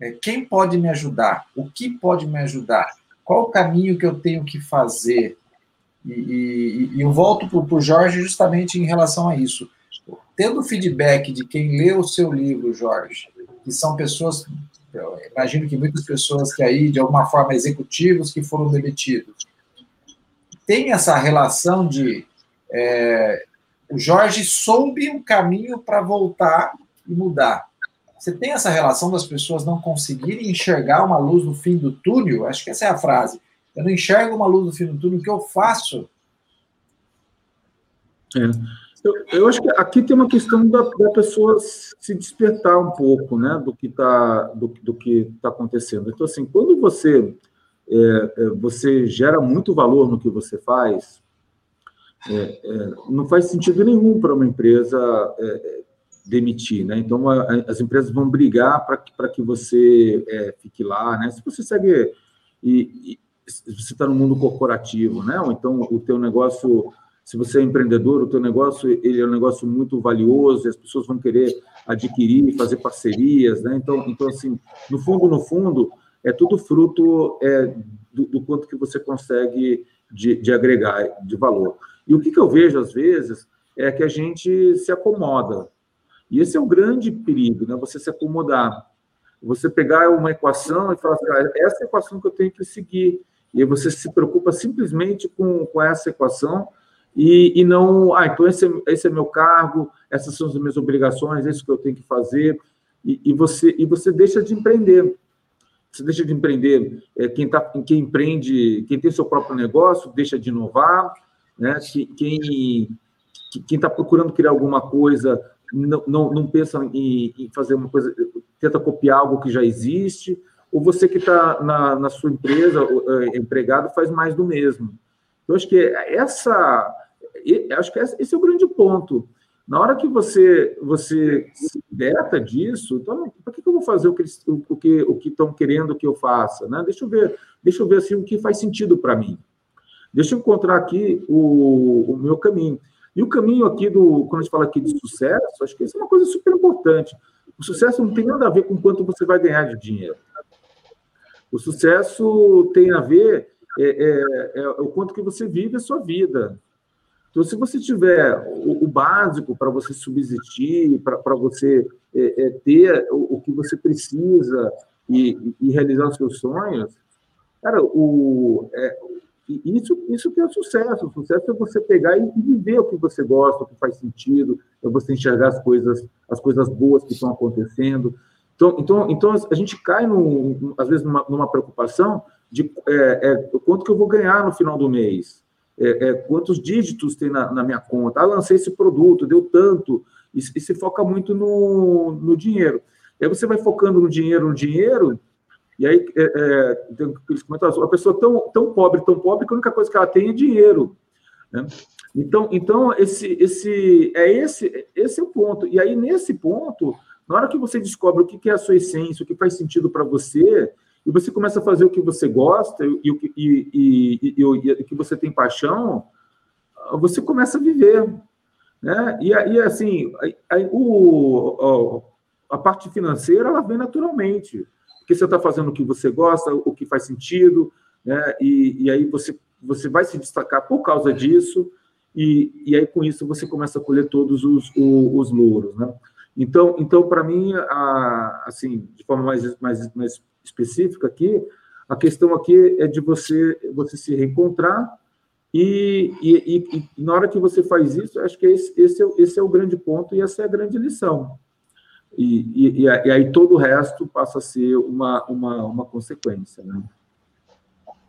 é, quem pode me ajudar, o que pode me ajudar, qual o caminho que eu tenho que fazer. E, e, e eu volto para o Jorge justamente em relação a isso. Tendo feedback de quem lê o seu livro, Jorge, que são pessoas, imagino que muitas pessoas que aí, de alguma forma, executivos que foram demitidos, tem essa relação de é, o Jorge soube um caminho para voltar e mudar. Você tem essa relação das pessoas não conseguirem enxergar uma luz no fim do túnel? Acho que essa é a frase. Eu não enxergo uma luz no fim do túnel, o que eu faço? É. Eu, eu, acho que aqui tem uma questão da, da pessoa se despertar um pouco, né, do que está do, do que tá acontecendo. Então, assim, quando você é, é você gera muito valor no que você faz, é, é, não faz sentido nenhum para uma empresa é, demitir, né? Então, a, as empresas vão brigar para que, que você é, fique lá, né? Se você segue e, e você está no mundo corporativo, né? Ou então o teu negócio, se você é empreendedor, o teu negócio ele é um negócio muito valioso, e as pessoas vão querer adquirir, fazer parcerias, né? Então, então assim, no fundo, no fundo, é tudo fruto é, do, do quanto que você consegue de, de agregar de valor. E o que, que eu vejo às vezes é que a gente se acomoda, e esse é o grande perigo, né? Você se acomodar. Você pegar uma equação e falar assim, ah, essa é a equação que eu tenho que seguir. E você se preocupa simplesmente com, com essa equação e, e não, ah, então esse, é, esse é meu cargo, essas são as minhas obrigações, é isso que eu tenho que fazer. E, e você, e você deixa de empreender. Você deixa de empreender. É, quem, tá, quem empreende, quem tem seu próprio negócio, deixa de inovar. Né? Quem está procurando criar alguma coisa não, não, não pensa em, em, fazer uma coisa, tenta copiar algo que já existe, ou você que está na, na, sua empresa, é, empregado, faz mais do mesmo. Eu acho que essa, acho que esse é o grande ponto. Na hora que você você se liberta disso, então, para que eu vou fazer o que o que o que estão querendo que eu faça, né? Deixa eu ver, deixa eu ver assim o que faz sentido para mim. Deixa eu encontrar aqui o, o meu caminho. E o caminho aqui do, quando a gente fala aqui de sucesso, acho que isso é uma coisa super importante. O sucesso não tem nada a ver com quanto você vai ganhar de dinheiro. O sucesso tem a ver é, é, é o quanto que você vive a sua vida. Então, se você tiver o, o básico para você subsistir, para você é, é, ter o, o, que você precisa e, e, realizar os seus sonhos, cara, o, é, isso, isso que é o sucesso. O sucesso é você pegar e viver o que você gosta, o que faz sentido, é você enxergar as coisas, as coisas boas que estão acontecendo. Então, então, então a gente cai, no, às vezes, numa, numa preocupação de é, é, quanto que eu vou ganhar no final do mês, é, é quantos dígitos tem na, na, minha conta. Ah, lancei esse produto, deu tanto, e, e se foca muito no, no dinheiro. Aí você vai focando no dinheiro, no dinheiro, e aí é, é, tem aqueles comentários, a pessoa tão, tão pobre, tão pobre, que a única coisa que ela tem é dinheiro. Né? Então, então esse, esse, é esse, esse é o ponto. E aí, nesse ponto, na hora que você descobre o que é a sua essência, o que faz sentido para você, e você começa a fazer o que você gosta e o que, e, e, e, e, que você tem paixão, você começa a viver. Né? E, e assim, a, a, o, a parte financeira ela vem naturalmente, porque você está fazendo o que você gosta, o que faz sentido, né? e, e aí você, você vai se destacar por causa disso, e, e aí com isso você começa a colher todos os, os, os louros. Né? Então, então para mim, a, assim, de forma mais, mais, mais específica aqui, a questão aqui é de você, você se reencontrar e, e, e, na hora que você faz isso, acho que esse, esse, é, esse é o grande ponto e essa é a grande lição. E, e, aí todo o resto passa a ser uma, uma, uma consequência. Né?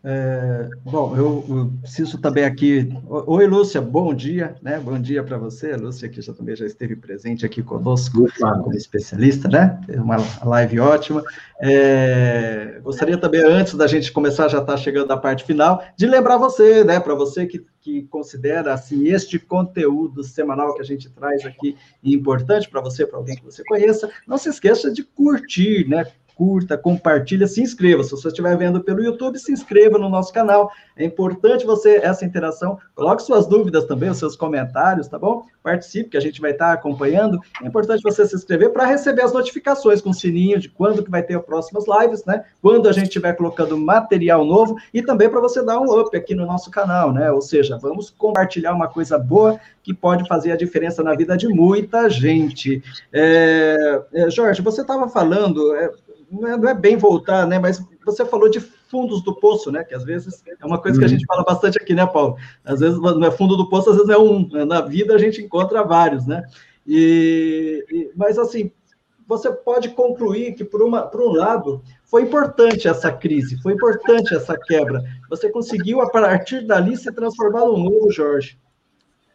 É, bom, eu, eu, preciso também aqui. Oi, Lúcia, bom dia, né? Bom dia para você. Lúcia que já também já esteve presente aqui conosco como especialista, né? Uma live ótima. É, gostaria também, antes da gente começar, já está chegando a parte final, de lembrar você, né? Para você que, que considera assim este conteúdo semanal que a gente traz aqui importante para você, para alguém que você conheça, não se esqueça de curtir, né? Curta, compartilha, se inscreva. Se você estiver vendo pelo YouTube, se inscreva no nosso canal. É importante você, essa interação, coloque suas dúvidas também, os seus comentários, tá bom? Participe, que a gente vai estar acompanhando. É importante você se inscrever para receber as notificações com o sininho de quando que vai ter as próximas lives, né? Quando a gente estiver colocando material novo e também para você dar um up aqui no nosso canal, né? Ou seja, vamos compartilhar uma coisa boa que pode fazer a diferença na vida de muita gente. É, é, Jorge, você estava falando, é, não é, não é, bem voltar, né? Mas você falou de fundos do poço, né? Que às vezes é uma coisa que a uhum. gente fala bastante aqui, né, Paulo? Às vezes não é fundo do poço, às vezes é um. Né? Na vida a gente encontra vários, né? E, e, mas assim, você pode concluir que por, uma, por um lado foi importante essa crise, foi importante essa quebra. Você conseguiu a partir dali se transformar num novo Jorge.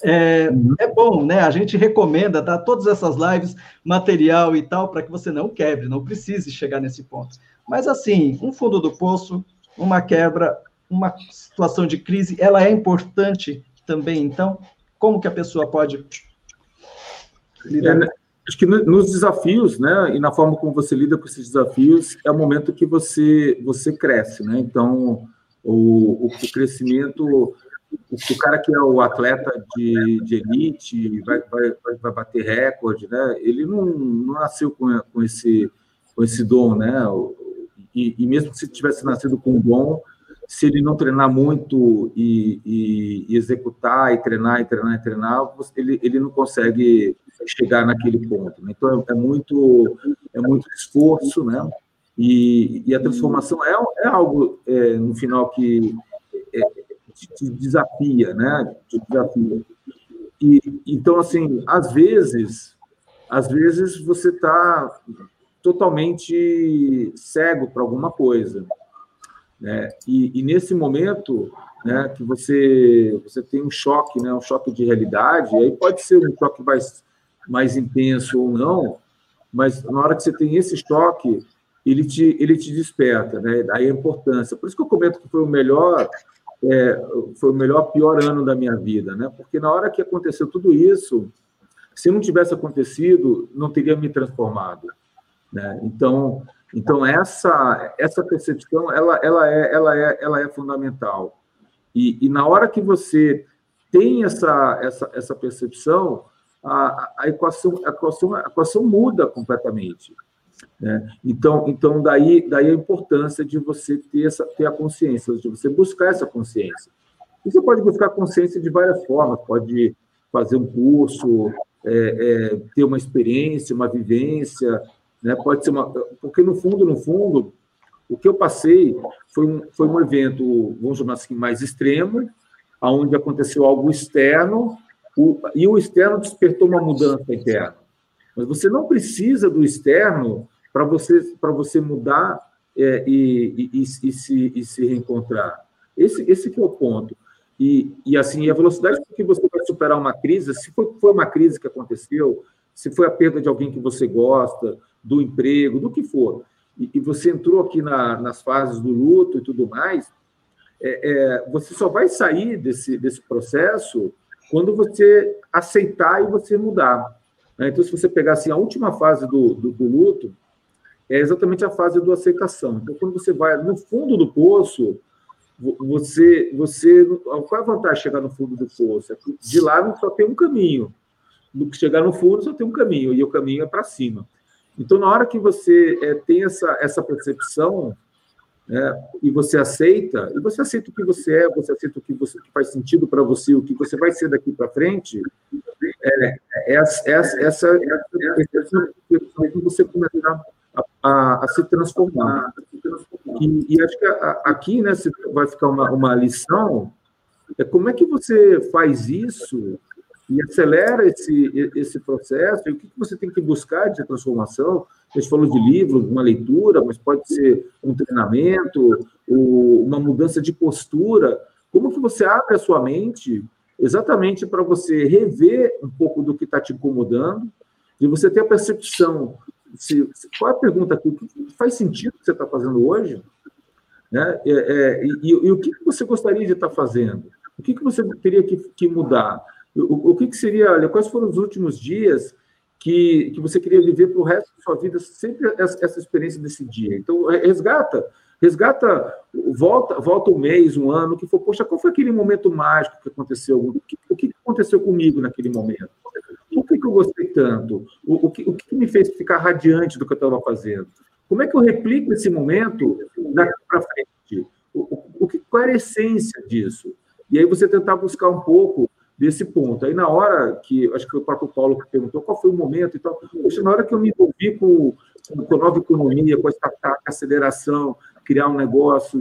É, é, bom, né? A gente recomenda, tá? Todas essas lives, material e tal, para que você não quebre, não precise chegar nesse ponto. Mas, assim, um fundo do poço, uma quebra, uma situação de crise, ela é importante também. Então, como que a pessoa pode lidar? É, acho que nos desafios, né? E na forma como você lida com esses desafios, é o momento que você, você cresce, né? Então, o, o crescimento o cara que é o atleta de, de elite, vai, vai, vai bater recorde, né? Ele não, não nasceu com, com, esse, com esse dom, né? E, e, mesmo se tivesse nascido com dom, se ele não treinar muito e, e, e, executar, e treinar, e treinar, e treinar, ele, ele não consegue chegar naquele ponto. Né? Então, é, é, muito, é muito esforço, né? E, e a transformação é, é algo, é, no final, que é, te desafia, né? Te desafia. E, então, assim, às vezes, às vezes você está totalmente cego para alguma coisa, né? E, e, nesse momento, né, que você você tem um choque, né, um choque de realidade, aí pode ser um choque mais mais intenso ou não, mas na hora que você tem esse choque, ele te ele te desperta, né? Daí a importância. Por isso que eu comento que foi o melhor é, foi o melhor, pior ano da minha vida, né? Porque na hora que aconteceu tudo isso, se não tivesse acontecido, não teria me transformado, né? Então, então essa essa percepção, ela, ela é ela é ela é fundamental. E, e na hora que você tem essa essa, essa percepção, a, a equação a equação a equação muda completamente. Né? Então, então daí, daí a importância de você ter, essa, ter a consciência, de você buscar essa consciência. E você pode buscar consciência de várias formas, pode fazer um curso, é, é, ter uma experiência, uma vivência, né? pode ser uma. Porque, no fundo, no fundo, o que eu passei foi um, foi um evento, vamos chamar assim, mais extremo, onde aconteceu algo externo, o, e o externo despertou uma mudança interna. Mas você não precisa do externo para você, para você mudar é, e, e, e, se, e se reencontrar. Esse, esse que é o ponto. E, e assim, a velocidade com que você vai superar uma crise, se foi, foi uma crise que aconteceu, se foi a perda de alguém que você gosta, do emprego, do que for, e, e você entrou aqui na, nas fases do luto e tudo mais, é, é, você só vai sair desse, desse processo quando você aceitar e você mudar. Né? Então, se você pegar assim, a última fase do, do, do, luto, é exatamente a fase do aceitação. Então, quando você vai no fundo do poço, você, você qual é a vantagem de chegar no fundo do poço? É que de lá só tem um caminho. Chegar no fundo só tem um caminho, e o caminho é para cima. Então, na hora que você é, tem essa, essa percepção, é, e você aceita, e você aceita o que você é, você aceita o que, você, que faz sentido para você, o que você vai ser daqui para frente, é, é, essa, essa, essa, essa que você começar a, a, se transformar. E, e acho que a, aqui né, vai ficar uma, uma lição, é como é que você faz isso e acelera esse, esse processo, e o que você tem que buscar de transformação, a gente falou de livro, uma leitura, mas pode ser um treinamento, uma mudança de postura. Como que você abre a sua mente exatamente para você rever um pouco do que está te incomodando e você ter a percepção. Se, qual é a pergunta aqui? O que faz sentido que você está fazendo hoje? Né? É, é, e, e, o que você gostaria de estar tá fazendo? O que, que você teria que, que mudar? O, o que, que seria, olha, quais foram os últimos dias que, que você queria viver para o resto da sua vida, sempre essa, essa, experiência desse dia. Então, resgata, resgata, volta, volta um mês, um ano, que for, poxa, qual foi aquele momento mágico que aconteceu? O que, o que aconteceu comigo naquele momento? Que, que eu gostei tanto? O, o, que, o que me fez ficar radiante do que eu estava fazendo? Como é que eu replico esse momento daqui para frente? O, o, qual era a essência disso? E aí você tentar buscar um pouco desse ponto. Aí, na hora que, acho que foi o próprio Paulo que perguntou qual foi o momento e tal, poxa, na hora que eu me envolvi com, com a nova economia, com a startup, aceleração, criar um negócio.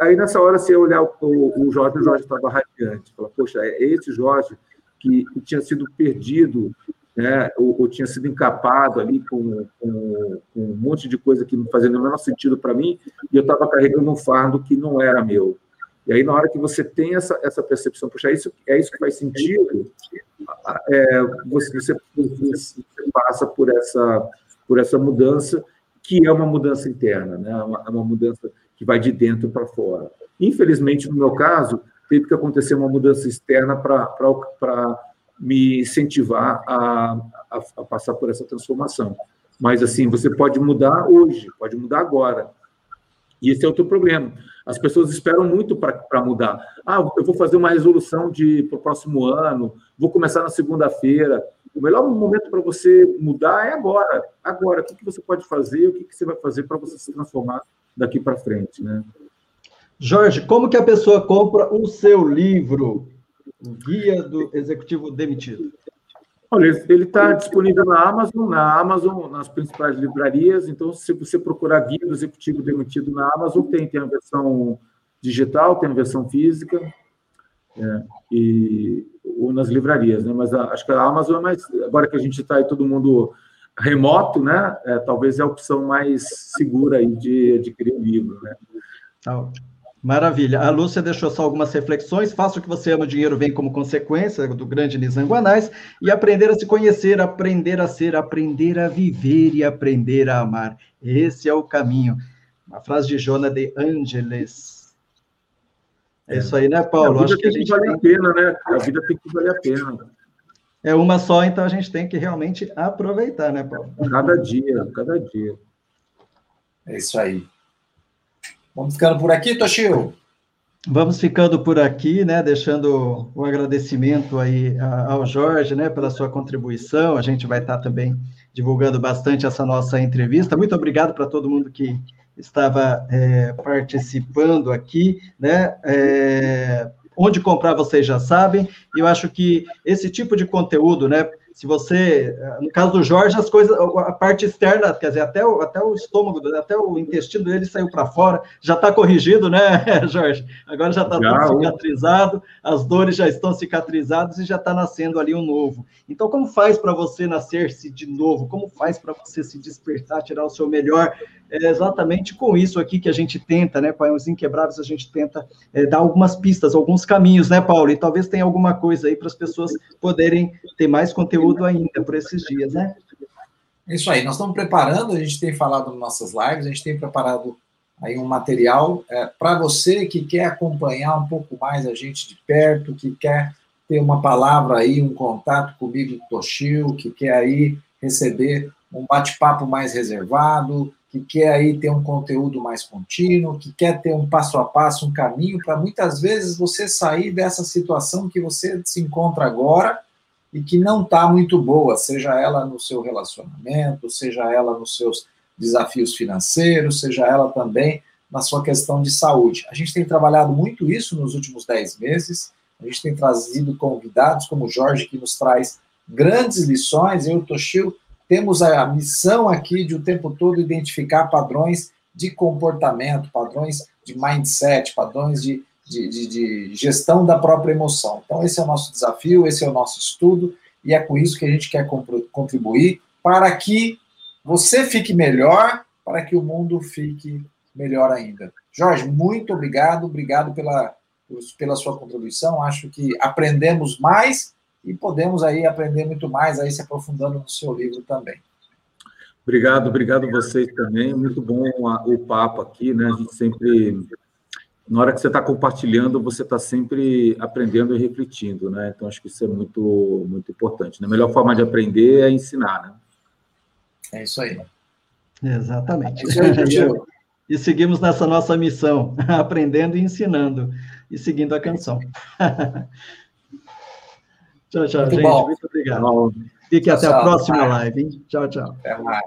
Aí, nessa hora, você olhar o, o Jorge, o Jorge estava radiante. Fala, poxa, é esse Jorge que, tinha sido perdido, né, ou, ou, tinha sido encapado ali com, com, com, um monte de coisa que não fazia o menor sentido para mim, e eu estava carregando um fardo que não era meu. E aí, na hora que você tem essa, essa percepção, puxa, é isso, é isso que faz sentido, é, você, você, você, passa por essa, por essa mudança, que é uma mudança interna, né? é uma, é uma mudança que vai de dentro para fora. Infelizmente, no meu caso, teve que acontecer uma mudança externa para me incentivar a, a, a passar por essa transformação. Mas, assim, você pode mudar hoje, pode mudar agora. E esse é outro problema. As pessoas esperam muito para mudar. Ah, eu vou fazer uma resolução para o próximo ano, vou começar na segunda-feira. O melhor momento para você mudar é agora. Agora, o que, que você pode fazer, o que, que você vai fazer para você se transformar daqui para frente, né? Jorge, como que a pessoa compra o seu livro, Guia do Executivo Demitido? Olha, ele está disponível na Amazon, na Amazon, nas principais livrarias. Então, se você procurar guia do executivo demitido na Amazon, tem, tem a versão digital, tem a versão física, é, e ou nas livrarias, né? Mas a, acho que a Amazon é mais. Agora que a gente está aí todo mundo remoto, né? É, talvez é a opção mais segura aí de adquirir o livro, né? Tá Maravilha. A Lúcia deixou só algumas reflexões. Faça o que você ama, o dinheiro vem como consequência do grande Nizam Guanais. E aprender a se conhecer, aprender a ser, aprender a viver e aprender a amar. Esse é o caminho. Uma frase de Jona de Angeles. É isso aí, né, Paulo? A vida Acho que a gente vale tem... a pena, né? A vida tem que valer a pena. É uma só, então a gente tem que realmente aproveitar, né, Paulo? Cada dia, cada dia. É isso aí. Vamos ficando por aqui, Toshio? Vamos ficando por aqui, né? Deixando o agradecimento aí ao Jorge, né, pela sua contribuição. A gente vai estar também divulgando bastante essa nossa entrevista. Muito obrigado para todo mundo que estava é, participando aqui, né? É, onde comprar vocês já sabem. E eu acho que esse tipo de conteúdo, né? Se você, no caso do Jorge, as coisas, a parte externa, quer dizer, até o, até o estômago, até o intestino dele saiu para fora, já está corrigido, né, Jorge? Agora já está tudo cicatrizado, as dores já estão cicatrizadas e já está nascendo ali um novo. Então, como faz para você nascer-se de novo? Como faz para você se despertar, tirar o seu melhor é exatamente com isso aqui que a gente tenta, né, com os Inquebráveis, a gente tenta é, dar algumas pistas, alguns caminhos, né, Paulo? E talvez tenha alguma coisa aí para as pessoas poderem ter mais conteúdo ainda por esses dias, né? Isso aí, nós estamos preparando, a gente tem falado nas nossas lives, a gente tem preparado aí um material é, para você que quer acompanhar um pouco mais a gente de perto, que quer ter uma palavra aí, um contato comigo, Toshio, que quer aí receber um bate-papo mais reservado, que quer aí ter um conteúdo mais contínuo, que quer ter um passo a passo, um caminho para muitas vezes você sair dessa situação que você se encontra agora e que não está muito boa, seja ela no seu relacionamento, seja ela nos seus desafios financeiros, seja ela também na sua questão de saúde. A gente tem trabalhado muito isso nos últimos dez meses, a gente tem trazido convidados como o Jorge, que nos traz grandes lições, eu Toshio temos a missão aqui de o tempo todo identificar padrões de comportamento, padrões de mindset, padrões de, de, de, de, gestão da própria emoção. Então, esse é o nosso desafio, esse é o nosso estudo, e é com isso que a gente quer contribuir para que você fique melhor, para que o mundo fique melhor ainda. Jorge, muito obrigado, obrigado pela, pela sua contribuição. Acho que aprendemos mais e podemos aí aprender muito mais, aí se aprofundando no seu livro também. Obrigado, obrigado vocês também. Muito bom o papo aqui, né? A gente sempre, na hora que você está compartilhando, você está sempre aprendendo e refletindo, né? Então acho que isso é muito, muito importante. Né? A melhor forma de aprender é ensinar, né? É isso aí. Exatamente. e seguimos nessa nossa missão, aprendendo e ensinando, e seguindo a canção. Tchau, tchau, muito gente. Bom. Muito obrigado. Fique tchau, até a próxima live. Hein? Tchau, tchau. Até mais.